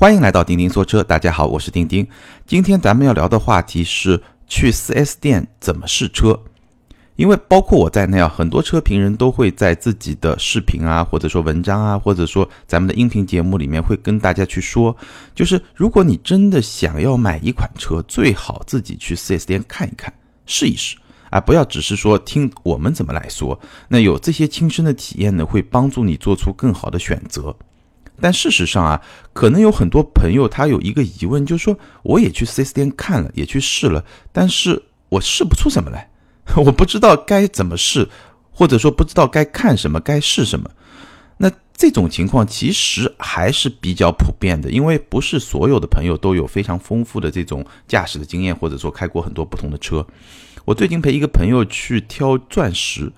欢迎来到钉钉说车，大家好，我是钉钉。今天咱们要聊的话题是去 4S 店怎么试车。因为包括我在内啊，很多车评人都会在自己的视频啊，或者说文章啊，或者说咱们的音频节目里面会跟大家去说，就是如果你真的想要买一款车，最好自己去 4S 店看一看，试一试啊，不要只是说听我们怎么来说。那有这些亲身的体验呢，会帮助你做出更好的选择。但事实上啊，可能有很多朋友他有一个疑问，就是说我也去 4S 店看了，也去试了，但是我试不出什么来，我不知道该怎么试，或者说不知道该看什么，该试什么。那这种情况其实还是比较普遍的，因为不是所有的朋友都有非常丰富的这种驾驶的经验，或者说开过很多不同的车。我最近陪一个朋友去挑钻石，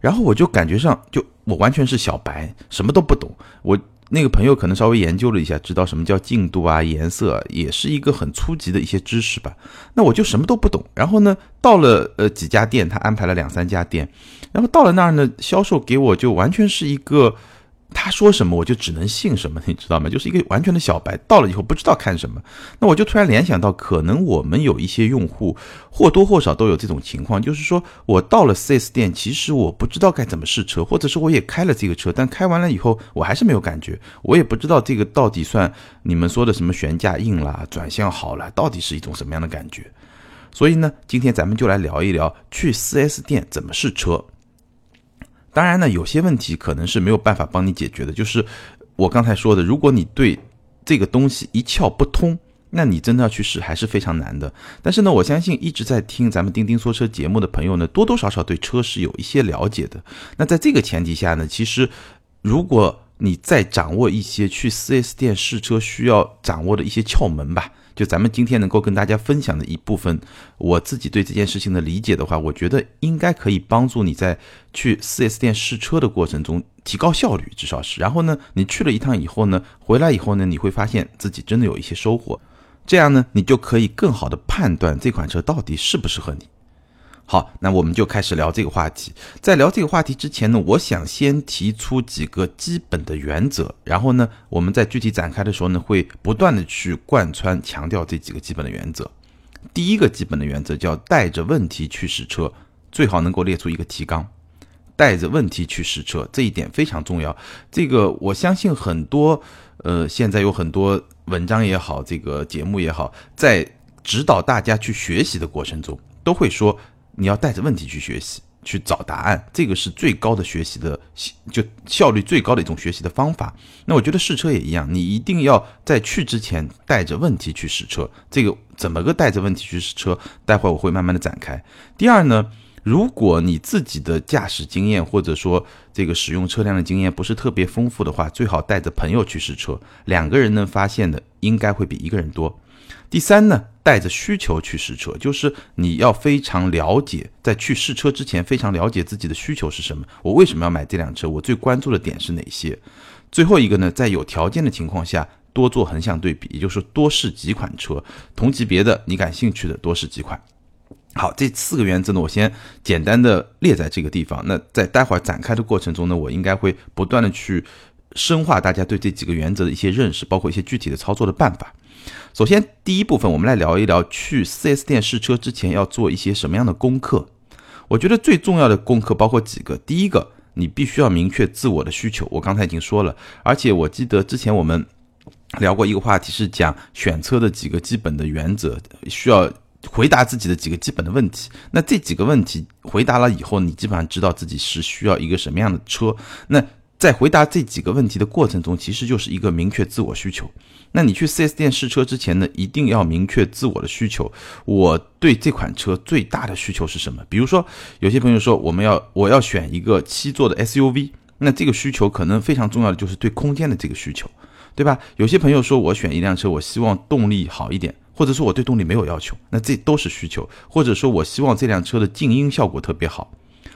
然后我就感觉上就我完全是小白，什么都不懂，我。那个朋友可能稍微研究了一下，知道什么叫净度啊、颜色，也是一个很初级的一些知识吧。那我就什么都不懂。然后呢，到了呃几家店，他安排了两三家店，然后到了那儿呢，销售给我就完全是一个。他说什么我就只能信什么，你知道吗？就是一个完全的小白，到了以后不知道看什么。那我就突然联想到，可能我们有一些用户或多或少都有这种情况，就是说我到了 4S 店，其实我不知道该怎么试车，或者是我也开了这个车，但开完了以后我还是没有感觉，我也不知道这个到底算你们说的什么悬架硬啦、转向好了，到底是一种什么样的感觉。所以呢，今天咱们就来聊一聊去 4S 店怎么试车。当然呢，有些问题可能是没有办法帮你解决的。就是我刚才说的，如果你对这个东西一窍不通，那你真的要去试还是非常难的。但是呢，我相信一直在听咱们钉钉说车节目的朋友呢，多多少少对车是有一些了解的。那在这个前提下呢，其实如果你再掌握一些去 4S 店试车需要掌握的一些窍门吧。就咱们今天能够跟大家分享的一部分，我自己对这件事情的理解的话，我觉得应该可以帮助你在去 4S 店试车的过程中提高效率，至少是。然后呢，你去了一趟以后呢，回来以后呢，你会发现自己真的有一些收获，这样呢，你就可以更好的判断这款车到底适不适合你。好，那我们就开始聊这个话题。在聊这个话题之前呢，我想先提出几个基本的原则，然后呢，我们在具体展开的时候呢，会不断的去贯穿强调这几个基本的原则。第一个基本的原则叫带着问题去试车，最好能够列出一个提纲，带着问题去试车，这一点非常重要。这个我相信很多，呃，现在有很多文章也好，这个节目也好，在指导大家去学习的过程中，都会说。你要带着问题去学习，去找答案，这个是最高的学习的，就效率最高的一种学习的方法。那我觉得试车也一样，你一定要在去之前带着问题去试车。这个怎么个带着问题去试车？待会我会慢慢的展开。第二呢，如果你自己的驾驶经验或者说这个使用车辆的经验不是特别丰富的话，最好带着朋友去试车，两个人能发现的应该会比一个人多。第三呢，带着需求去试车，就是你要非常了解，在去试车之前非常了解自己的需求是什么。我为什么要买这辆车？我最关注的点是哪些？最后一个呢，在有条件的情况下，多做横向对比，也就是多试几款车，同级别的你感兴趣的多试几款。好，这四个原则呢，我先简单的列在这个地方。那在待会儿展开的过程中呢，我应该会不断的去深化大家对这几个原则的一些认识，包括一些具体的操作的办法。首先，第一部分我们来聊一聊去 4S 店试车之前要做一些什么样的功课。我觉得最重要的功课包括几个。第一个，你必须要明确自我的需求。我刚才已经说了，而且我记得之前我们聊过一个话题，是讲选车的几个基本的原则，需要回答自己的几个基本的问题。那这几个问题回答了以后，你基本上知道自己是需要一个什么样的车。那在回答这几个问题的过程中，其实就是一个明确自我需求。那你去 4S 店试车之前呢，一定要明确自我的需求。我对这款车最大的需求是什么？比如说，有些朋友说我们要我要选一个七座的 SUV，那这个需求可能非常重要的就是对空间的这个需求，对吧？有些朋友说我选一辆车，我希望动力好一点，或者说我对动力没有要求，那这都是需求。或者说我希望这辆车的静音效果特别好，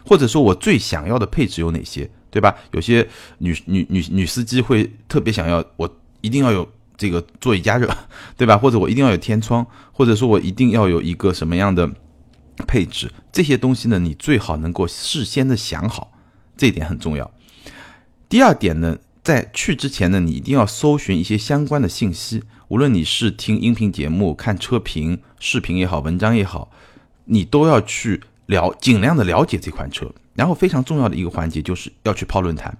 或者说我最想要的配置有哪些，对吧？有些女女女女司机会特别想要，我一定要有。这个座椅加热，对吧？或者我一定要有天窗，或者说我一定要有一个什么样的配置？这些东西呢，你最好能够事先的想好，这一点很重要。第二点呢，在去之前呢，你一定要搜寻一些相关的信息，无论你是听音频节目、看车评、视频也好、文章也好，你都要去了尽量的了解这款车。然后非常重要的一个环节就是要去泡论坛。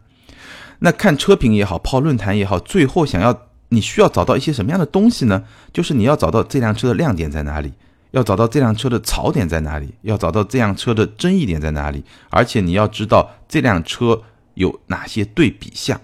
那看车评也好，泡论坛也好，最后想要你需要找到一些什么样的东西呢？就是你要找到这辆车的亮点在哪里，要找到这辆车的槽点在哪里，要找到这辆车的争议点在哪里，而且你要知道这辆车有哪些对比项。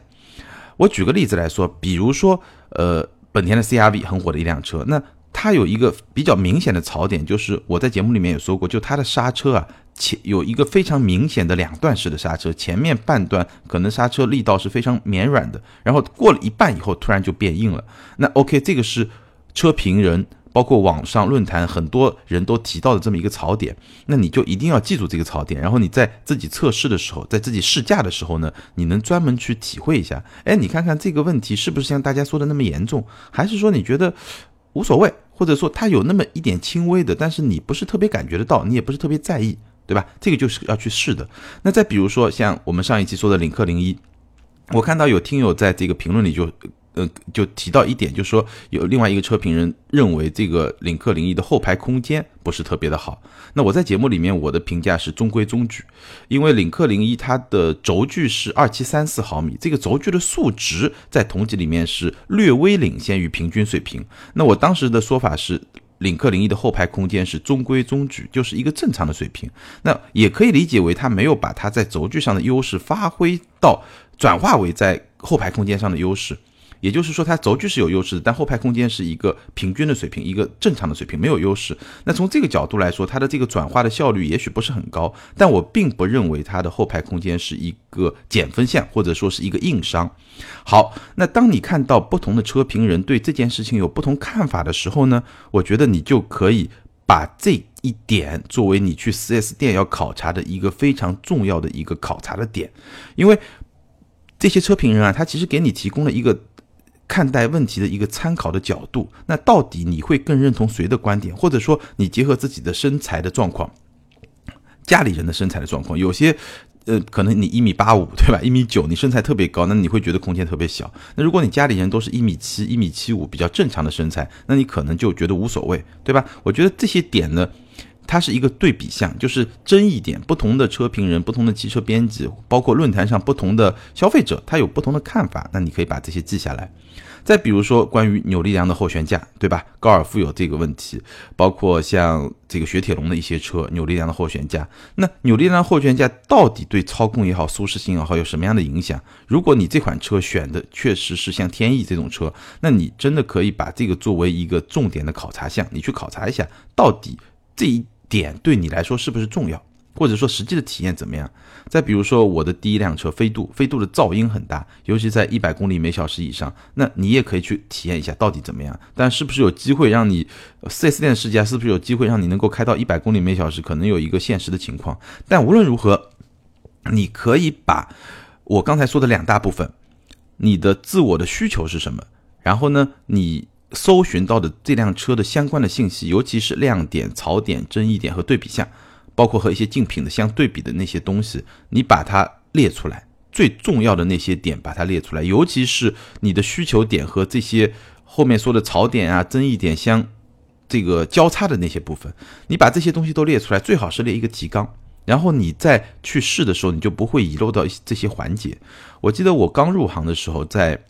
我举个例子来说，比如说，呃，本田的 CRV 很火的一辆车，那它有一个比较明显的槽点，就是我在节目里面也说过，就它的刹车啊。前有一个非常明显的两段式的刹车，前面半段可能刹车力道是非常绵软的，然后过了一半以后突然就变硬了。那 OK，这个是车评人包括网上论坛很多人都提到的这么一个槽点，那你就一定要记住这个槽点，然后你在自己测试的时候，在自己试驾的时候呢，你能专门去体会一下，哎，你看看这个问题是不是像大家说的那么严重，还是说你觉得无所谓，或者说它有那么一点轻微的，但是你不是特别感觉得到，你也不是特别在意。对吧？这个就是要去试的。那再比如说，像我们上一期说的领克零一，我看到有听友在这个评论里就，呃，就提到一点，就是说有另外一个车评人认为这个领克零一的后排空间不是特别的好。那我在节目里面我的评价是中规中矩，因为领克零一它的轴距是二七三四毫米，这个轴距的数值在同级里面是略微领先于平均水平。那我当时的说法是。领克零一的后排空间是中规中矩，就是一个正常的水平。那也可以理解为它没有把它在轴距上的优势发挥到转化为在后排空间上的优势。也就是说，它轴距是有优势的，但后排空间是一个平均的水平，一个正常的水平，没有优势。那从这个角度来说，它的这个转化的效率也许不是很高，但我并不认为它的后排空间是一个减分项，或者说是一个硬伤。好，那当你看到不同的车评人对这件事情有不同看法的时候呢，我觉得你就可以把这一点作为你去 4S 店要考察的一个非常重要的一个考察的点，因为这些车评人啊，他其实给你提供了一个。看待问题的一个参考的角度，那到底你会更认同谁的观点？或者说，你结合自己的身材的状况，家里人的身材的状况，有些，呃，可能你一米八五，对吧？一米九，你身材特别高，那你会觉得空间特别小。那如果你家里人都是一米七、一米七五，比较正常的身材，那你可能就觉得无所谓，对吧？我觉得这些点呢，它是一个对比项，就是争议点，不同的车评人、不同的汽车编辑，包括论坛上不同的消费者，他有不同的看法，那你可以把这些记下来。再比如说，关于扭力梁的后悬架，对吧？高尔夫有这个问题，包括像这个雪铁龙的一些车，扭力梁的后悬架。那扭力梁后悬架到底对操控也好、舒适性也好有什么样的影响？如果你这款车选的确实是像天翼这种车，那你真的可以把这个作为一个重点的考察项，你去考察一下，到底这一点对你来说是不是重要？或者说实际的体验怎么样？再比如说我的第一辆车飞度，飞度的噪音很大，尤其在一百公里每小时以上，那你也可以去体验一下到底怎么样。但是不是有机会让你四 S 店试驾，是不是有机会让你能够开到一百公里每小时？可能有一个现实的情况。但无论如何，你可以把我刚才说的两大部分，你的自我的需求是什么？然后呢，你搜寻到的这辆车的相关的信息，尤其是亮点、槽点、争议点和对比项。包括和一些竞品的相对比的那些东西，你把它列出来，最重要的那些点把它列出来，尤其是你的需求点和这些后面说的槽点啊、争议点相这个交叉的那些部分，你把这些东西都列出来，最好是列一个提纲，然后你再去试的时候，你就不会遗漏到这些环节。我记得我刚入行的时候，在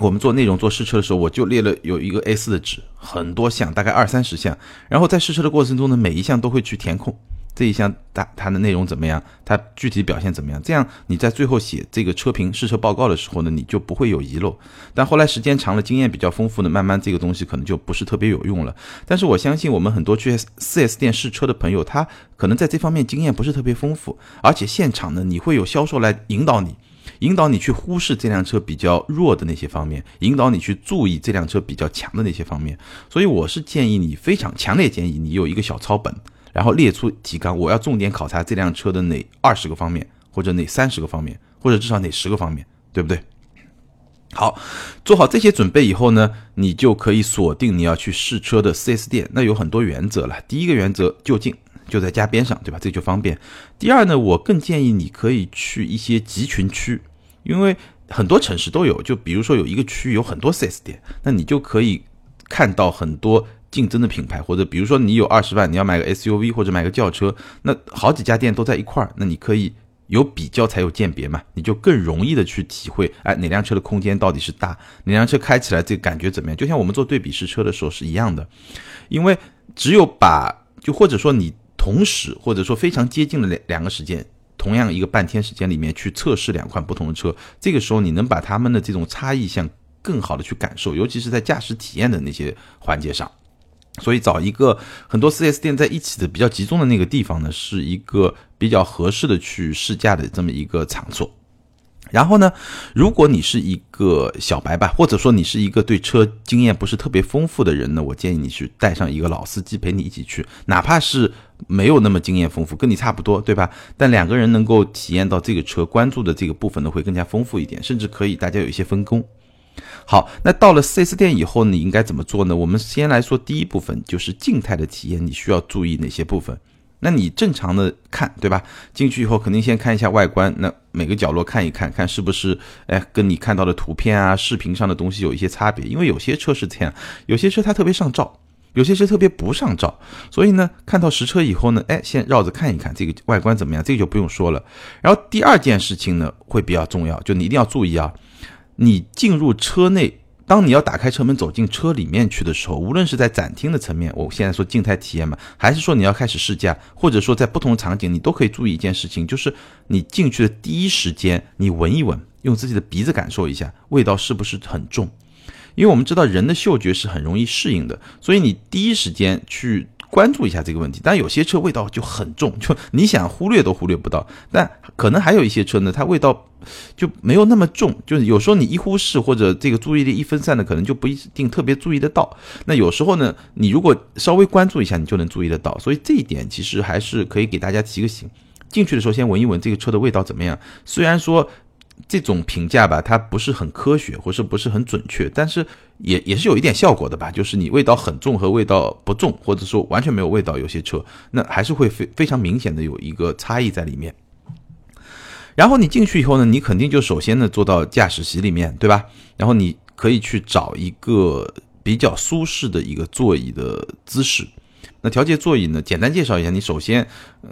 我们做内容做试车的时候，我就列了有一个 A4 的纸，很多项，大概二三十项，然后在试车的过程中呢，每一项都会去填空。这一项它它的内容怎么样？它具体表现怎么样？这样你在最后写这个车评试车报告的时候呢，你就不会有遗漏。但后来时间长了，经验比较丰富的，慢慢这个东西可能就不是特别有用了。但是我相信我们很多去 4S 店试车的朋友，他可能在这方面经验不是特别丰富，而且现场呢，你会有销售来引导你，引导你去忽视这辆车比较弱的那些方面，引导你去注意这辆车比较强的那些方面。所以我是建议你，非常强烈建议你有一个小抄本。然后列出提纲，我要重点考察这辆车的哪二十个方面，或者哪三十个方面，或者至少哪十个方面，对不对？好，做好这些准备以后呢，你就可以锁定你要去试车的 4S 店。那有很多原则了，第一个原则就近，就在家边上，对吧？这就方便。第二呢，我更建议你可以去一些集群区，因为很多城市都有，就比如说有一个区有很多 4S 店，那你就可以看到很多竞争的品牌，或者比如说你有二十万，你要买个 SUV 或者买个轿车，那好几家店都在一块儿，那你可以有比较才有鉴别嘛，你就更容易的去体会，哎，哪辆车的空间到底是大，哪辆车开起来这个感觉怎么样？就像我们做对比试车的时候是一样的，因为只有把就或者说你同时或者说非常接近的两两个时间。同样一个半天时间里面去测试两款不同的车，这个时候你能把他们的这种差异性更好的去感受，尤其是在驾驶体验的那些环节上。所以找一个很多 4S 店在一起的比较集中的那个地方呢，是一个比较合适的去试驾的这么一个场所。然后呢，如果你是一个小白吧，或者说你是一个对车经验不是特别丰富的人呢，我建议你去带上一个老司机陪你一起去，哪怕是没有那么经验丰富，跟你差不多，对吧？但两个人能够体验到这个车，关注的这个部分呢会更加丰富一点，甚至可以大家有一些分工。好，那到了 4S 店以后，你应该怎么做呢？我们先来说第一部分，就是静态的体验，你需要注意哪些部分？那你正常的看，对吧？进去以后肯定先看一下外观，那每个角落看一看，看是不是哎跟你看到的图片啊、视频上的东西有一些差别。因为有些车是这样，有些车它特别上照，有些车特别不上照。所以呢，看到实车以后呢，哎，先绕着看一看这个外观怎么样，这个就不用说了。然后第二件事情呢会比较重要，就你一定要注意啊，你进入车内。当你要打开车门走进车里面去的时候，无论是在展厅的层面，我现在说静态体验嘛，还是说你要开始试驾，或者说在不同场景，你都可以注意一件事情，就是你进去的第一时间，你闻一闻，用自己的鼻子感受一下味道是不是很重，因为我们知道人的嗅觉是很容易适应的，所以你第一时间去。关注一下这个问题，但有些车味道就很重，就你想忽略都忽略不到。但可能还有一些车呢，它味道就没有那么重，就是有时候你一忽视或者这个注意力一分散的，可能就不一定特别注意得到。那有时候呢，你如果稍微关注一下，你就能注意得到。所以这一点其实还是可以给大家提个醒：进去的时候先闻一闻这个车的味道怎么样。虽然说。这种评价吧，它不是很科学，或是不是很准确，但是也也是有一点效果的吧。就是你味道很重和味道不重，或者说完全没有味道，有些车那还是会非非常明显的有一个差异在里面。然后你进去以后呢，你肯定就首先呢坐到驾驶席里面，对吧？然后你可以去找一个比较舒适的一个座椅的姿势。那调节座椅呢？简单介绍一下。你首先，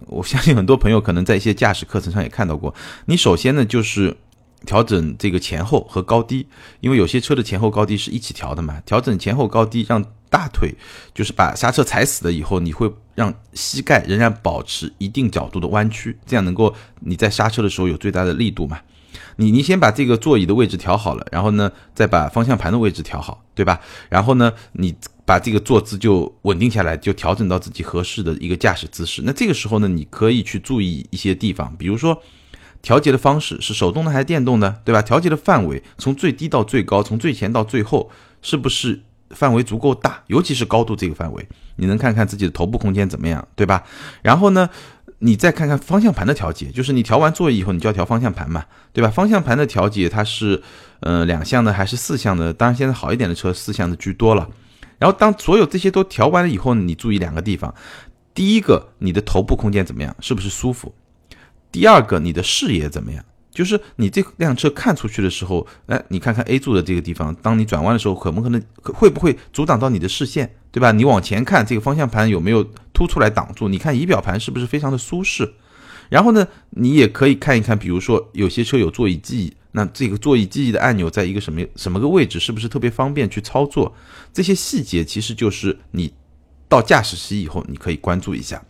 我相信很多朋友可能在一些驾驶课程上也看到过。你首先呢就是。调整这个前后和高低，因为有些车的前后高低是一起调的嘛。调整前后高低，让大腿就是把刹车踩死了以后，你会让膝盖仍然保持一定角度的弯曲，这样能够你在刹车的时候有最大的力度嘛。你你先把这个座椅的位置调好了，然后呢再把方向盘的位置调好，对吧？然后呢你把这个坐姿就稳定下来，就调整到自己合适的一个驾驶姿势。那这个时候呢，你可以去注意一些地方，比如说。调节的方式是手动的还是电动的，对吧？调节的范围从最低到最高，从最前到最后，是不是范围足够大？尤其是高度这个范围，你能看看自己的头部空间怎么样，对吧？然后呢，你再看看方向盘的调节，就是你调完座椅以后，你就要调方向盘嘛，对吧？方向盘的调节它是，呃，两项的还是四项的？当然现在好一点的车四项的居多了。然后当所有这些都调完了以后，你注意两个地方，第一个，你的头部空间怎么样？是不是舒服？第二个，你的视野怎么样？就是你这辆车看出去的时候，哎，你看看 A 柱的这个地方，当你转弯的时候，可不可能会不会阻挡到你的视线，对吧？你往前看，这个方向盘有没有凸出来挡住？你看仪表盘是不是非常的舒适？然后呢，你也可以看一看，比如说有些车有座椅记忆，那这个座椅记忆的按钮在一个什么什么个位置，是不是特别方便去操作？这些细节其实就是你到驾驶席以后，你可以关注一下。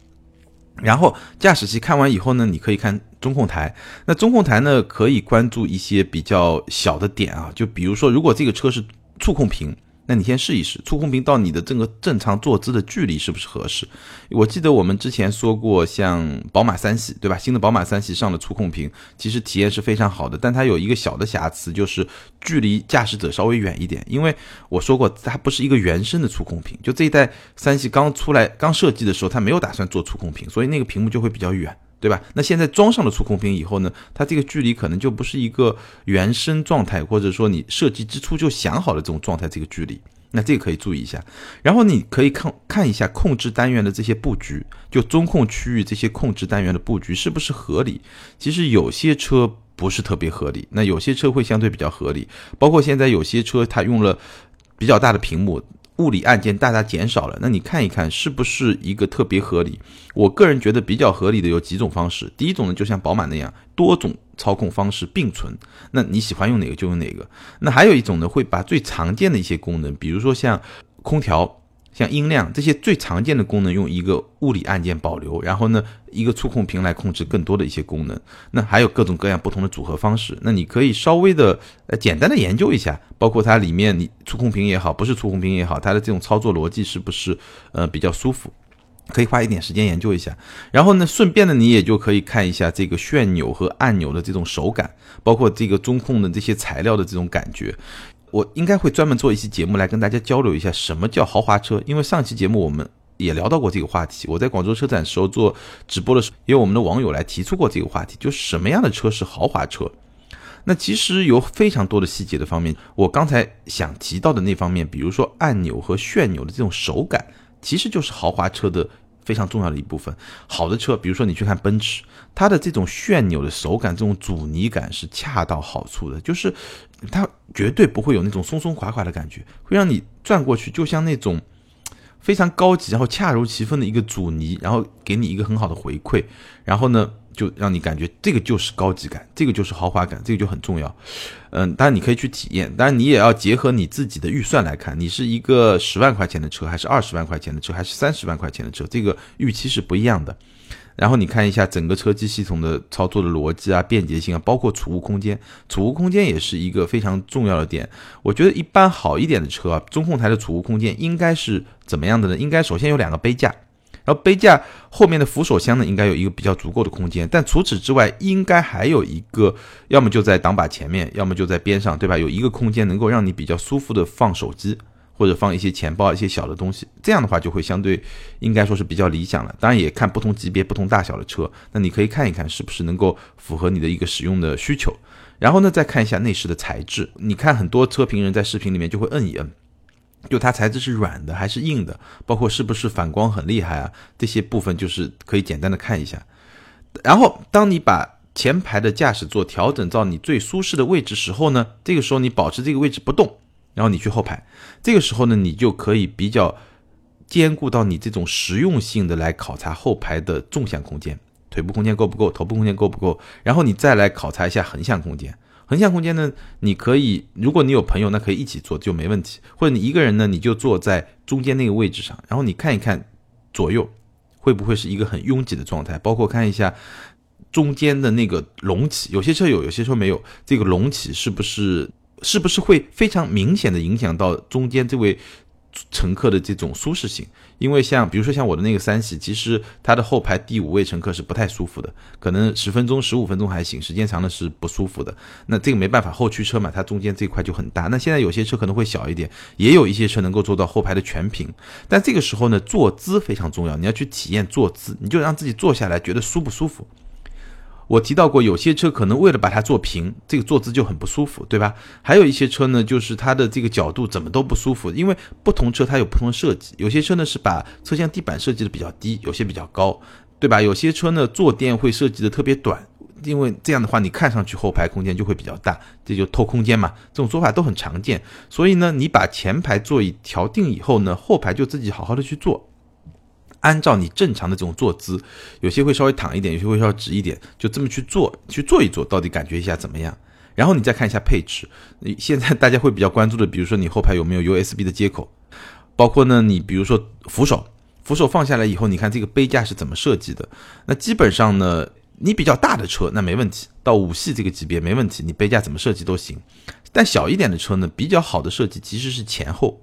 然后驾驶席看完以后呢，你可以看中控台。那中控台呢，可以关注一些比较小的点啊，就比如说，如果这个车是触控屏。那你先试一试触控屏到你的这个正常坐姿的距离是不是合适？我记得我们之前说过，像宝马三系，对吧？新的宝马三系上了触控屏，其实体验是非常好的，但它有一个小的瑕疵，就是距离驾驶者稍微远一点。因为我说过，它不是一个原生的触控屏，就这一代三系刚出来、刚设计的时候，它没有打算做触控屏，所以那个屏幕就会比较远。对吧？那现在装上了触控屏以后呢，它这个距离可能就不是一个原生状态，或者说你设计之初就想好了这种状态，这个距离，那这个可以注意一下。然后你可以看看一下控制单元的这些布局，就中控区域这些控制单元的布局是不是合理？其实有些车不是特别合理，那有些车会相对比较合理，包括现在有些车它用了比较大的屏幕，物理按键大大减少了，那你看一看是不是一个特别合理？我个人觉得比较合理的有几种方式，第一种呢就像宝马那样，多种操控方式并存，那你喜欢用哪个就用哪个。那还有一种呢，会把最常见的一些功能，比如说像空调。像音量这些最常见的功能，用一个物理按键保留，然后呢，一个触控屏来控制更多的一些功能。那还有各种各样不同的组合方式。那你可以稍微的呃简单的研究一下，包括它里面你触控屏也好，不是触控屏也好，它的这种操作逻辑是不是呃比较舒服？可以花一点时间研究一下。然后呢，顺便呢，你也就可以看一下这个旋钮和按钮的这种手感，包括这个中控的这些材料的这种感觉。我应该会专门做一期节目来跟大家交流一下什么叫豪华车，因为上期节目我们也聊到过这个话题。我在广州车展时候做直播的时候，也有我们的网友来提出过这个话题，就什么样的车是豪华车？那其实有非常多的细节的方面，我刚才想提到的那方面，比如说按钮和旋钮的这种手感，其实就是豪华车的。非常重要的一部分，好的车，比如说你去看奔驰，它的这种旋钮的手感，这种阻尼感是恰到好处的，就是它绝对不会有那种松松垮垮的感觉，会让你转过去就像那种非常高级，然后恰如其分的一个阻尼，然后给你一个很好的回馈，然后呢。就让你感觉这个就是高级感，这个就是豪华感，这个就很重要。嗯，当然你可以去体验，当然你也要结合你自己的预算来看，你是一个十万块钱的车，还是二十万块钱的车，还是三十万块钱的车，这个预期是不一样的。然后你看一下整个车机系统的操作的逻辑啊、便捷性啊，包括储物空间，储物空间也是一个非常重要的点。我觉得一般好一点的车啊，中控台的储物空间应该是怎么样的呢？应该首先有两个杯架。然后杯架后面的扶手箱呢，应该有一个比较足够的空间，但除此之外，应该还有一个，要么就在挡把前面，要么就在边上，对吧？有一个空间能够让你比较舒服的放手机，或者放一些钱包、一些小的东西，这样的话就会相对应该说是比较理想了。当然也看不同级别、不同大小的车，那你可以看一看是不是能够符合你的一个使用的需求。然后呢，再看一下内饰的材质，你看很多车评人在视频里面就会摁一摁。就它材质是软的还是硬的，包括是不是反光很厉害啊，这些部分就是可以简单的看一下。然后，当你把前排的驾驶座调整到你最舒适的位置时候呢，这个时候你保持这个位置不动，然后你去后排，这个时候呢，你就可以比较兼顾到你这种实用性的来考察后排的纵向空间，腿部空间够不够，头部空间够不够，然后你再来考察一下横向空间。横向空间呢，你可以，如果你有朋友，那可以一起坐就没问题。或者你一个人呢，你就坐在中间那个位置上，然后你看一看左右会不会是一个很拥挤的状态，包括看一下中间的那个隆起，有些车有，有些车没有，这个隆起是不是是不是会非常明显的影响到中间这位。乘客的这种舒适性，因为像比如说像我的那个三系，其实它的后排第五位乘客是不太舒服的，可能十分钟、十五分钟还行，时间长了是不舒服的。那这个没办法，后驱车嘛，它中间这块就很大。那现在有些车可能会小一点，也有一些车能够做到后排的全屏。但这个时候呢，坐姿非常重要，你要去体验坐姿，你就让自己坐下来觉得舒不舒服。我提到过，有些车可能为了把它做平，这个坐姿就很不舒服，对吧？还有一些车呢，就是它的这个角度怎么都不舒服，因为不同车它有不同的设计。有些车呢是把车厢地板设计的比较低，有些比较高，对吧？有些车呢坐垫会设计的特别短，因为这样的话你看上去后排空间就会比较大，这就偷空间嘛。这种做法都很常见。所以呢，你把前排座椅调定以后呢，后排就自己好好的去坐。按照你正常的这种坐姿，有些会稍微躺一点，有些会稍微直一点，就这么去做，去做一做，到底感觉一下怎么样？然后你再看一下配置。现在大家会比较关注的，比如说你后排有没有 USB 的接口，包括呢，你比如说扶手，扶手放下来以后，你看这个杯架是怎么设计的？那基本上呢，你比较大的车那没问题，到五系这个级别没问题，你杯架怎么设计都行。但小一点的车呢，比较好的设计其实是前后。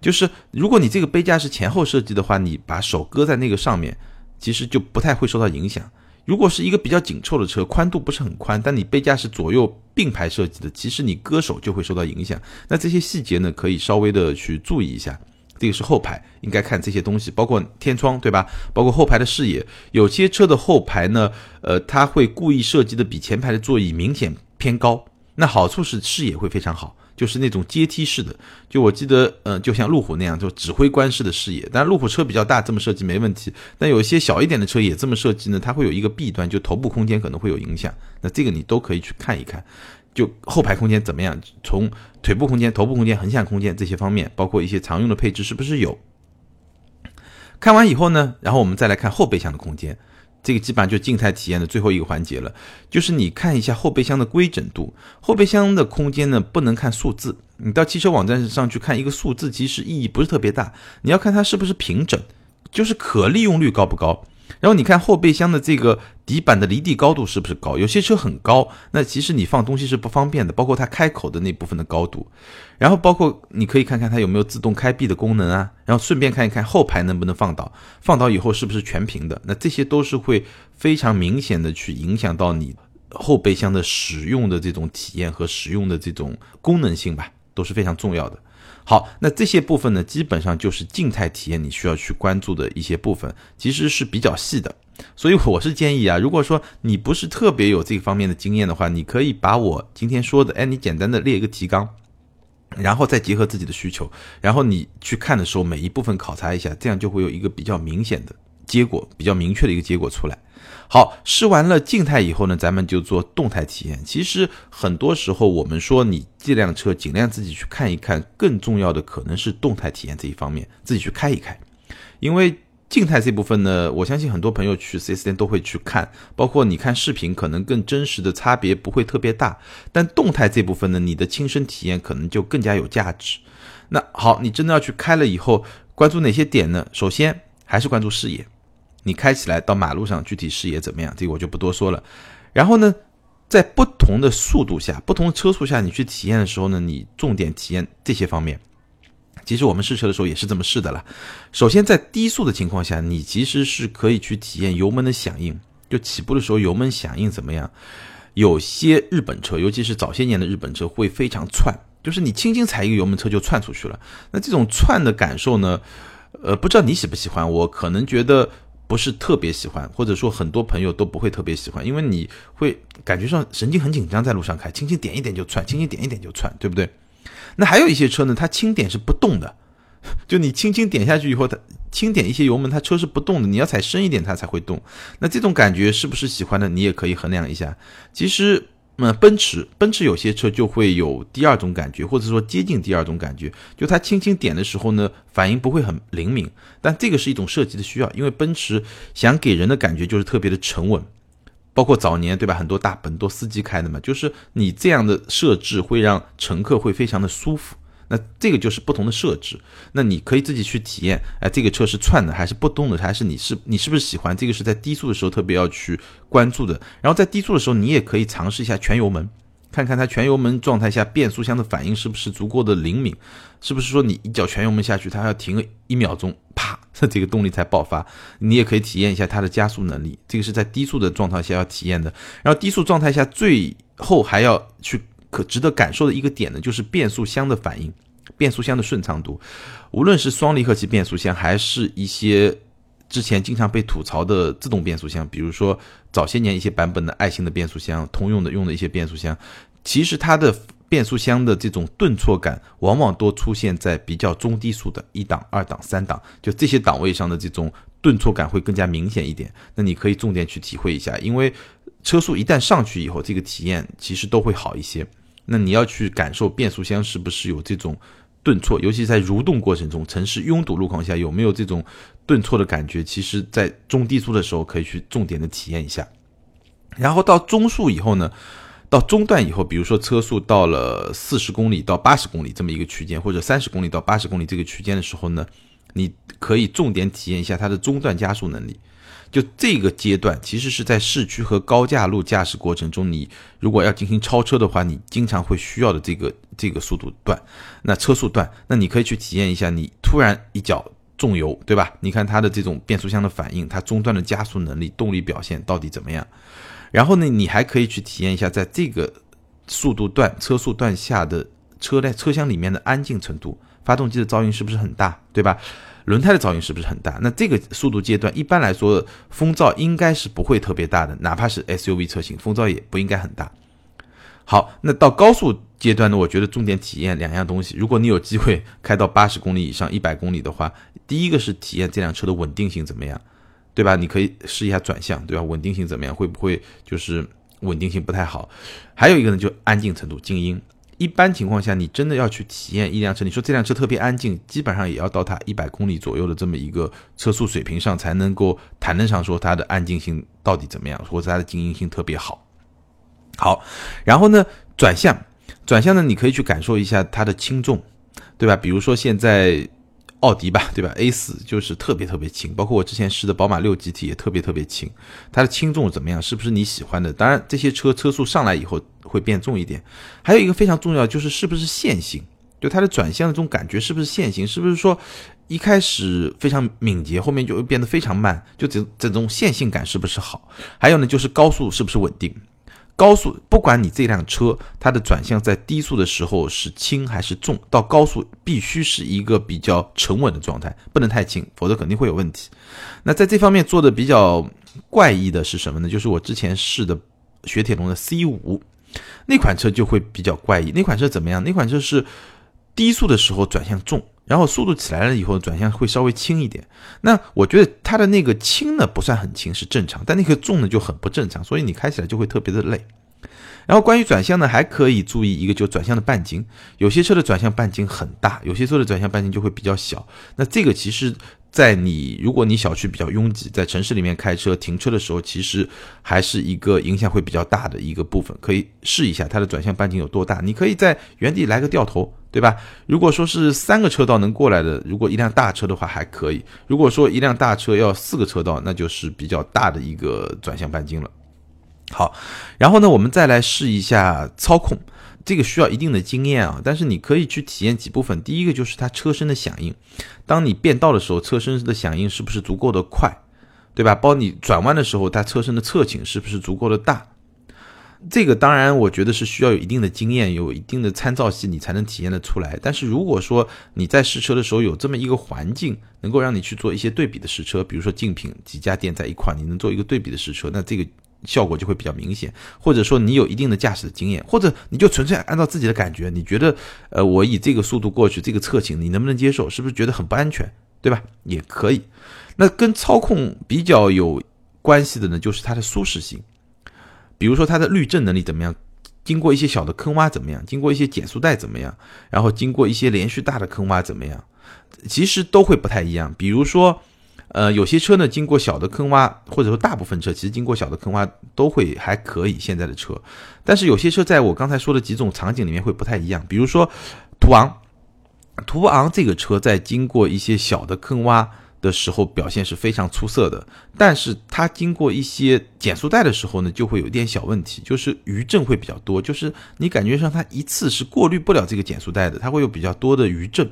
就是如果你这个杯架是前后设计的话，你把手搁在那个上面，其实就不太会受到影响。如果是一个比较紧凑的车，宽度不是很宽，但你杯架是左右并排设计的，其实你搁手就会受到影响。那这些细节呢，可以稍微的去注意一下。这个是后排应该看这些东西，包括天窗，对吧？包括后排的视野。有些车的后排呢，呃，它会故意设计的比前排的座椅明显偏高，那好处是视野会非常好。就是那种阶梯式的。就我记得，呃，就像路虎那样，就指挥官式的视野。但路虎车比较大，这么设计没问题。但有一些小一点的车也这么设计呢，它会有一个弊端，就头部空间可能会有影响。那这个你都可以去看一看，就后排空间怎么样，从腿部空间、头部空间、横向空间这些方面，包括一些常用的配置是不是有。看完以后呢，然后我们再来看后备箱的空间。这个基本上就静态体验的最后一个环节了，就是你看一下后备箱的规整度。后备箱的空间呢，不能看数字，你到汽车网站上去看一个数字，其实意义不是特别大。你要看它是不是平整，就是可利用率高不高。然后你看后备箱的这个底板的离地高度是不是高？有些车很高，那其实你放东西是不方便的，包括它开口的那部分的高度。然后包括你可以看看它有没有自动开闭的功能啊，然后顺便看一看后排能不能放倒，放倒以后是不是全平的。那这些都是会非常明显的去影响到你后备箱的使用的这种体验和使用的这种功能性吧，都是非常重要的。好，那这些部分呢，基本上就是静态体验你需要去关注的一些部分，其实是比较细的。所以我是建议啊，如果说你不是特别有这方面的经验的话，你可以把我今天说的，哎，你简单的列一个提纲，然后再结合自己的需求，然后你去看的时候，每一部分考察一下，这样就会有一个比较明显的结果，比较明确的一个结果出来。好，试完了静态以后呢，咱们就做动态体验。其实很多时候我们说你这辆车尽量自己去看一看，更重要的可能是动态体验这一方面，自己去开一开。因为静态这部分呢，我相信很多朋友去 4S 店都会去看，包括你看视频，可能更真实的差别不会特别大。但动态这部分呢，你的亲身体验可能就更加有价值。那好，你真的要去开了以后，关注哪些点呢？首先还是关注视野。你开起来到马路上具体视野怎么样？这个我就不多说了。然后呢，在不同的速度下、不同的车速下，你去体验的时候呢，你重点体验这些方面。其实我们试车的时候也是这么试的了。首先在低速的情况下，你其实是可以去体验油门的响应，就起步的时候油门响应怎么样？有些日本车，尤其是早些年的日本车会非常窜，就是你轻轻踩一个油门，车就窜出去了。那这种窜的感受呢，呃，不知道你喜不喜欢？我可能觉得。不是特别喜欢，或者说很多朋友都不会特别喜欢，因为你会感觉上神经很紧张，在路上开，轻轻点一点就窜，轻轻点一点就窜，对不对？那还有一些车呢，它轻点是不动的，就你轻轻点下去以后，它轻点一些油门，它车是不动的，你要踩深一点它才会动。那这种感觉是不是喜欢的？你也可以衡量一下。其实。那奔驰，奔驰有些车就会有第二种感觉，或者说接近第二种感觉，就它轻轻点的时候呢，反应不会很灵敏，但这个是一种设计的需要，因为奔驰想给人的感觉就是特别的沉稳，包括早年对吧，很多大本多司机开的嘛，就是你这样的设置会让乘客会非常的舒服。那这个就是不同的设置，那你可以自己去体验，哎，这个车是窜的还是不动的，还是你是你是不是喜欢？这个是在低速的时候特别要去关注的。然后在低速的时候，你也可以尝试一下全油门，看看它全油门状态下变速箱的反应是不是足够的灵敏，是不是说你一脚全油门下去，它要停个一秒钟，啪，这个动力才爆发。你也可以体验一下它的加速能力，这个是在低速的状态下要体验的。然后低速状态下最后还要去。可值得感受的一个点呢，就是变速箱的反应，变速箱的顺畅度。无论是双离合器变速箱，还是一些之前经常被吐槽的自动变速箱，比如说早些年一些版本的爱信的变速箱，通用的用的一些变速箱，其实它的变速箱的这种顿挫感，往往都出现在比较中低速的一档、二档、三档，就这些档位上的这种顿挫感会更加明显一点。那你可以重点去体会一下，因为车速一旦上去以后，这个体验其实都会好一些。那你要去感受变速箱是不是有这种顿挫，尤其在蠕动过程中，城市拥堵路况下有没有这种顿挫的感觉？其实，在中低速的时候可以去重点的体验一下。然后到中速以后呢，到中段以后，比如说车速到了四十公里到八十公里这么一个区间，或者三十公里到八十公里这个区间的时候呢，你可以重点体验一下它的中段加速能力。就这个阶段，其实是在市区和高架路驾驶过程中，你如果要进行超车的话，你经常会需要的这个这个速度段，那车速段，那你可以去体验一下，你突然一脚重油，对吧？你看它的这种变速箱的反应，它中段的加速能力、动力表现到底怎么样？然后呢，你还可以去体验一下，在这个速度段、车速段下的车在车厢里面的安静程度，发动机的噪音是不是很大，对吧？轮胎的噪音是不是很大？那这个速度阶段，一般来说风噪应该是不会特别大的，哪怕是 SUV 车型，风噪也不应该很大。好，那到高速阶段呢，我觉得重点体验两样东西。如果你有机会开到八十公里以上、一百公里的话，第一个是体验这辆车的稳定性怎么样，对吧？你可以试一下转向，对吧？稳定性怎么样？会不会就是稳定性不太好？还有一个呢，就安静程度、静音。一般情况下，你真的要去体验一辆车，你说这辆车特别安静，基本上也要到它一百公里左右的这么一个车速水平上，才能够谈得上说它的安静性到底怎么样，或者它的静音性特别好。好，然后呢，转向，转向呢，你可以去感受一下它的轻重，对吧？比如说现在。奥迪吧，对吧？A 四就是特别特别轻，包括我之前试的宝马六 GT 也特别特别轻。它的轻重怎么样？是不是你喜欢的？当然，这些车车速上来以后会变重一点。还有一个非常重要就是是不是线性，就它的转向的这种感觉是不是线性？是不是说一开始非常敏捷，后面就会变得非常慢？就这这种线性感是不是好？还有呢，就是高速是不是稳定？高速，不管你这辆车它的转向在低速的时候是轻还是重，到高速必须是一个比较沉稳的状态，不能太轻，否则肯定会有问题。那在这方面做的比较怪异的是什么呢？就是我之前试的雪铁龙的 C 五那款车就会比较怪异。那款车怎么样？那款车是低速的时候转向重。然后速度起来了以后，转向会稍微轻一点。那我觉得它的那个轻呢不算很轻，是正常，但那个重呢就很不正常，所以你开起来就会特别的累。然后关于转向呢，还可以注意一个，就转向的半径，有些车的转向半径很大，有些车的转向半径就会比较小。那这个其实。在你如果你小区比较拥挤，在城市里面开车停车的时候，其实还是一个影响会比较大的一个部分，可以试一下它的转向半径有多大。你可以在原地来个掉头，对吧？如果说是三个车道能过来的，如果一辆大车的话还可以；如果说一辆大车要四个车道，那就是比较大的一个转向半径了。好，然后呢，我们再来试一下操控。这个需要一定的经验啊，但是你可以去体验几部分。第一个就是它车身的响应，当你变道的时候，车身的响应是不是足够的快，对吧？包你转弯的时候，它车身的侧倾是不是足够的大？这个当然我觉得是需要有一定的经验，有一定的参照系，你才能体验的出来。但是如果说你在试车的时候有这么一个环境，能够让你去做一些对比的试车，比如说竞品几家店在一块，你能做一个对比的试车，那这个。效果就会比较明显，或者说你有一定的驾驶的经验，或者你就纯粹按照自己的感觉，你觉得，呃，我以这个速度过去，这个侧倾，你能不能接受？是不是觉得很不安全？对吧？也可以。那跟操控比较有关系的呢，就是它的舒适性，比如说它的滤震能力怎么样，经过一些小的坑洼怎么样，经过一些减速带怎么样，然后经过一些连续大的坑洼怎么样，其实都会不太一样。比如说。呃，有些车呢，经过小的坑洼，或者说大部分车其实经过小的坑洼都会还可以。现在的车，但是有些车在我刚才说的几种场景里面会不太一样，比如说途昂，途昂这个车在经过一些小的坑洼。的时候表现是非常出色的，但是它经过一些减速带的时候呢，就会有一点小问题，就是余震会比较多，就是你感觉上它一次是过滤不了这个减速带的，它会有比较多的余震。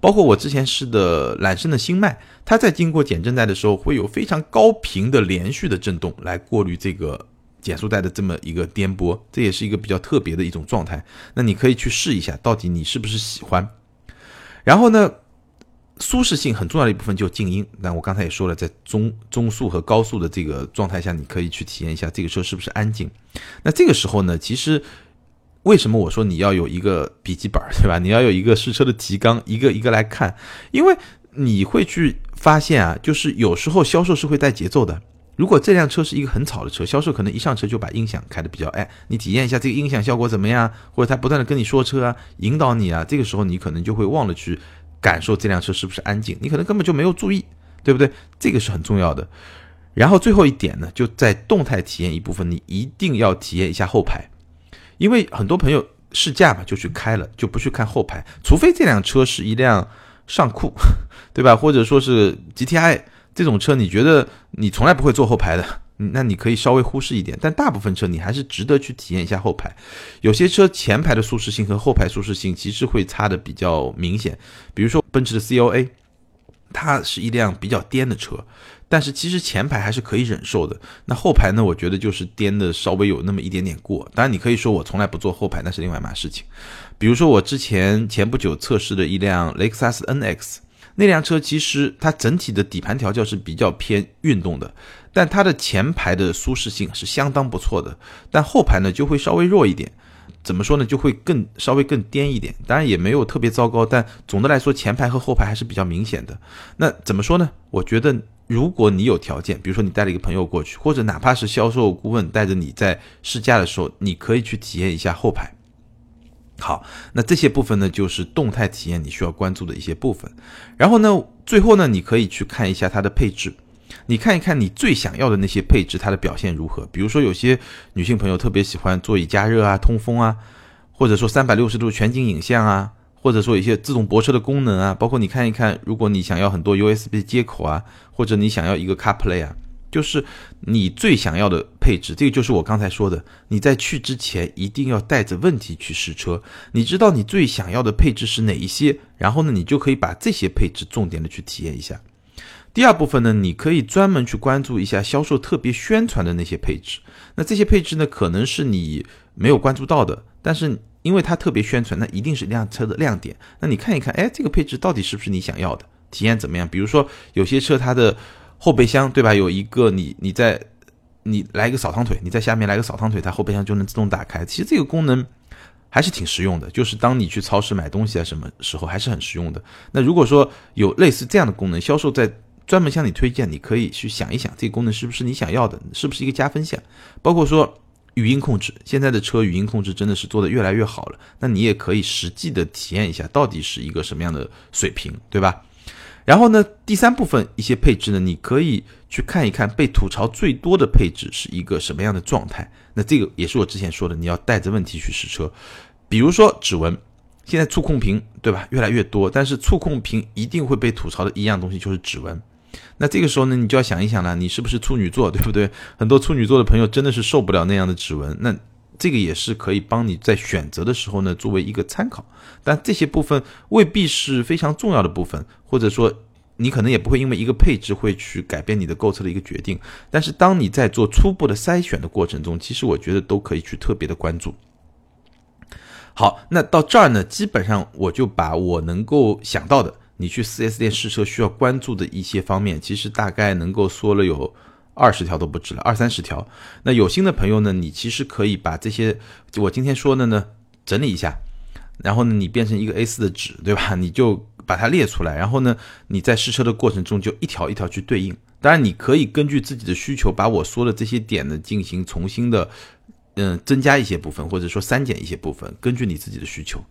包括我之前试的揽胜的新迈，它在经过减震带的时候，会有非常高频的连续的震动来过滤这个减速带的这么一个颠簸，这也是一个比较特别的一种状态。那你可以去试一下，到底你是不是喜欢。然后呢？舒适性很重要的一部分就是静音。那我刚才也说了，在中中速和高速的这个状态下，你可以去体验一下这个车是不是安静。那这个时候呢，其实为什么我说你要有一个笔记本，对吧？你要有一个试车的提纲，一个一个来看，因为你会去发现啊，就是有时候销售是会带节奏的。如果这辆车是一个很吵的车，销售可能一上车就把音响开的比较哎，你体验一下这个音响效果怎么样？或者他不断的跟你说车啊，引导你啊，这个时候你可能就会忘了去。感受这辆车是不是安静？你可能根本就没有注意，对不对？这个是很重要的。然后最后一点呢，就在动态体验一部分，你一定要体验一下后排，因为很多朋友试驾嘛就去开了，就不去看后排，除非这辆车是一辆尚酷，对吧？或者说是 GTI 这种车，你觉得你从来不会坐后排的。那你可以稍微忽视一点，但大部分车你还是值得去体验一下后排。有些车前排的舒适性和后排舒适性其实会差的比较明显。比如说奔驰的 CLA，它是一辆比较颠的车，但是其实前排还是可以忍受的。那后排呢，我觉得就是颠的稍微有那么一点点过。当然，你可以说我从来不坐后排，那是另外一码事情。比如说我之前前不久测试的一辆雷克萨斯 NX，那辆车其实它整体的底盘调教是比较偏运动的。但它的前排的舒适性是相当不错的，但后排呢就会稍微弱一点。怎么说呢，就会更稍微更颠一点。当然也没有特别糟糕，但总的来说前排和后排还是比较明显的。那怎么说呢？我觉得如果你有条件，比如说你带了一个朋友过去，或者哪怕是销售顾问带着你在试驾的时候，你可以去体验一下后排。好，那这些部分呢，就是动态体验你需要关注的一些部分。然后呢，最后呢，你可以去看一下它的配置。你看一看你最想要的那些配置，它的表现如何？比如说，有些女性朋友特别喜欢座椅加热啊、通风啊，或者说三百六十度全景影像啊，或者说一些自动泊车的功能啊。包括你看一看，如果你想要很多 USB 接口啊，或者你想要一个 CarPlay 啊，就是你最想要的配置。这个就是我刚才说的，你在去之前一定要带着问题去试车。你知道你最想要的配置是哪一些，然后呢，你就可以把这些配置重点的去体验一下。第二部分呢，你可以专门去关注一下销售特别宣传的那些配置。那这些配置呢，可能是你没有关注到的，但是因为它特别宣传，那一定是辆车的亮点。那你看一看，哎，这个配置到底是不是你想要的？体验怎么样？比如说有些车它的后备箱，对吧？有一个你你在你来一个扫堂腿，你在下面来个扫堂腿，它后备箱就能自动打开。其实这个功能还是挺实用的，就是当你去超市买东西啊，什么时候还是很实用的。那如果说有类似这样的功能，销售在专门向你推荐，你可以去想一想，这个功能是不是你想要的，是不是一个加分项？包括说语音控制，现在的车语音控制真的是做的越来越好了，那你也可以实际的体验一下，到底是一个什么样的水平，对吧？然后呢，第三部分一些配置呢，你可以去看一看被吐槽最多的配置是一个什么样的状态。那这个也是我之前说的，你要带着问题去试车，比如说指纹。现在触控屏对吧越来越多，但是触控屏一定会被吐槽的一样东西就是指纹。那这个时候呢，你就要想一想了，你是不是处女座，对不对？很多处女座的朋友真的是受不了那样的指纹。那这个也是可以帮你在选择的时候呢，作为一个参考。但这些部分未必是非常重要的部分，或者说你可能也不会因为一个配置会去改变你的购车的一个决定。但是当你在做初步的筛选的过程中，其实我觉得都可以去特别的关注。好，那到这儿呢，基本上我就把我能够想到的。你去 4S 店试车需要关注的一些方面，其实大概能够说了有二十条都不止了，二三十条。那有心的朋友呢，你其实可以把这些我今天说的呢整理一下，然后呢你变成一个 A4 的纸，对吧？你就把它列出来，然后呢你在试车的过程中就一条一条去对应。当然你可以根据自己的需求，把我说的这些点呢进行重新的嗯增加一些部分，或者说删减一些部分，根据你自己的需求。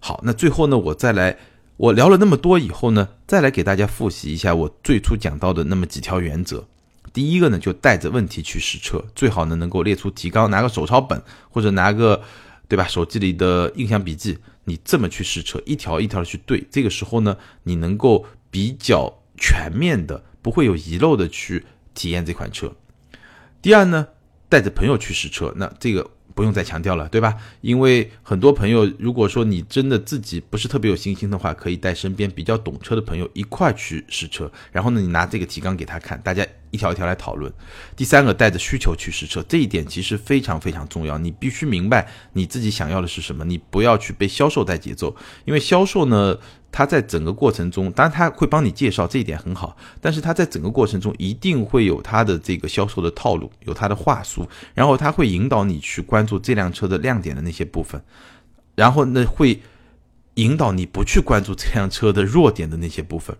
好，那最后呢我再来。我聊了那么多以后呢，再来给大家复习一下我最初讲到的那么几条原则。第一个呢，就带着问题去试车，最好呢能够列出提纲，拿个手抄本或者拿个，对吧？手机里的印象笔记，你这么去试车，一条一条的去对。这个时候呢，你能够比较全面的，不会有遗漏的去体验这款车。第二呢，带着朋友去试车，那这个。不用再强调了，对吧？因为很多朋友，如果说你真的自己不是特别有信心的话，可以带身边比较懂车的朋友一块去试车，然后呢，你拿这个提纲给他看，大家一条一条来讨论。第三个，带着需求去试车，这一点其实非常非常重要，你必须明白你自己想要的是什么，你不要去被销售带节奏，因为销售呢。他在整个过程中，当然他会帮你介绍，这一点很好。但是他在整个过程中一定会有他的这个销售的套路，有他的话术，然后他会引导你去关注这辆车的亮点的那些部分，然后呢会引导你不去关注这辆车的弱点的那些部分。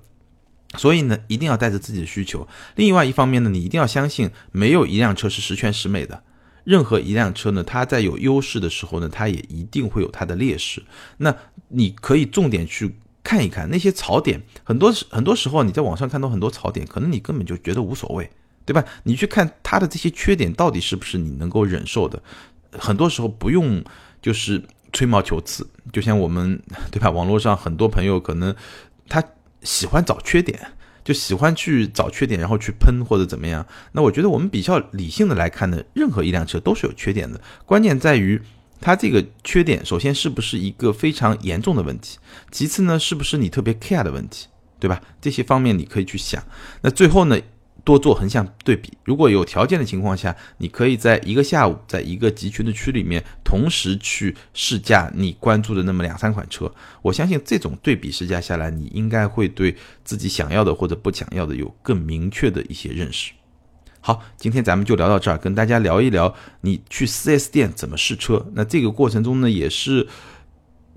所以呢，一定要带着自己的需求。另外一方面呢，你一定要相信，没有一辆车是十全十美的。任何一辆车呢，它在有优势的时候呢，它也一定会有它的劣势。那你可以重点去。看一看那些槽点，很多很多时候你在网上看到很多槽点，可能你根本就觉得无所谓，对吧？你去看它的这些缺点到底是不是你能够忍受的，很多时候不用就是吹毛求疵，就像我们对吧？网络上很多朋友可能他喜欢找缺点，就喜欢去找缺点，然后去喷或者怎么样。那我觉得我们比较理性的来看呢，任何一辆车都是有缺点的，关键在于。它这个缺点，首先是不是一个非常严重的问题？其次呢，是不是你特别 care 的问题，对吧？这些方面你可以去想。那最后呢，多做横向对比。如果有条件的情况下，你可以在一个下午，在一个集群的区里面，同时去试驾你关注的那么两三款车。我相信这种对比试驾下来，你应该会对自己想要的或者不想要的有更明确的一些认识。好，今天咱们就聊到这儿，跟大家聊一聊你去 4S 店怎么试车。那这个过程中呢，也是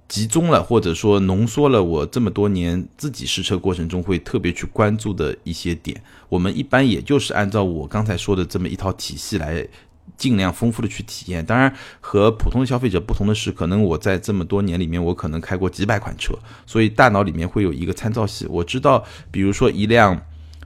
集中了或者说浓缩了我这么多年自己试车过程中会特别去关注的一些点。我们一般也就是按照我刚才说的这么一套体系来。尽量丰富的去体验，当然和普通的消费者不同的是，可能我在这么多年里面，我可能开过几百款车，所以大脑里面会有一个参照系。我知道，比如说一辆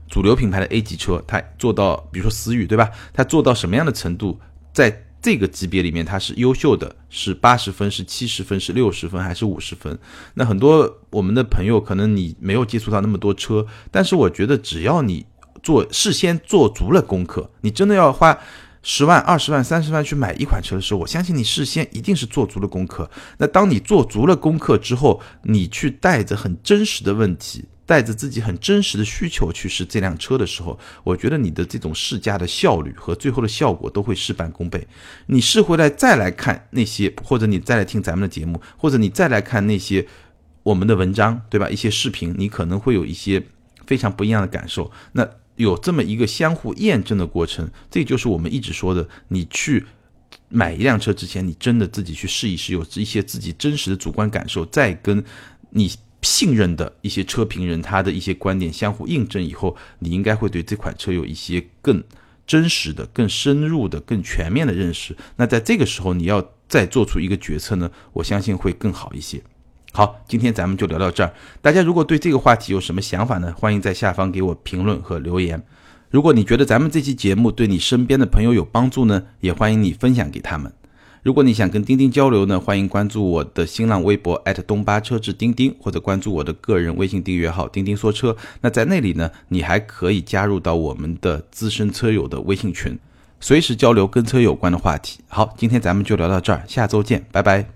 主流品牌的 A 级车，它做到，比如说思域，对吧？它做到什么样的程度，在这个级别里面它是优秀的，是八十分，是七十分，是六十分，还是五十分？那很多我们的朋友可能你没有接触到那么多车，但是我觉得只要你做事先做足了功课，你真的要花。十万、二十万、三十万去买一款车的时候，我相信你事先一定是做足了功课。那当你做足了功课之后，你去带着很真实的问题，带着自己很真实的需求去试这辆车的时候，我觉得你的这种试驾的效率和最后的效果都会事半功倍。你试回来再来看那些，或者你再来听咱们的节目，或者你再来看那些我们的文章，对吧？一些视频，你可能会有一些非常不一样的感受。那。有这么一个相互验证的过程，这就是我们一直说的：你去买一辆车之前，你真的自己去试一试，有一些自己真实的主观感受，再跟你信任的一些车评人他的一些观点相互印证以后，你应该会对这款车有一些更真实的、更深入的、更全面的认识。那在这个时候，你要再做出一个决策呢，我相信会更好一些。好，今天咱们就聊到这儿。大家如果对这个话题有什么想法呢？欢迎在下方给我评论和留言。如果你觉得咱们这期节目对你身边的朋友有帮助呢，也欢迎你分享给他们。如果你想跟钉钉交流呢，欢迎关注我的新浪微博东巴车志钉钉，或者关注我的个人微信订阅号钉钉说车。那在那里呢，你还可以加入到我们的资深车友的微信群，随时交流跟车有关的话题。好，今天咱们就聊到这儿，下周见，拜拜。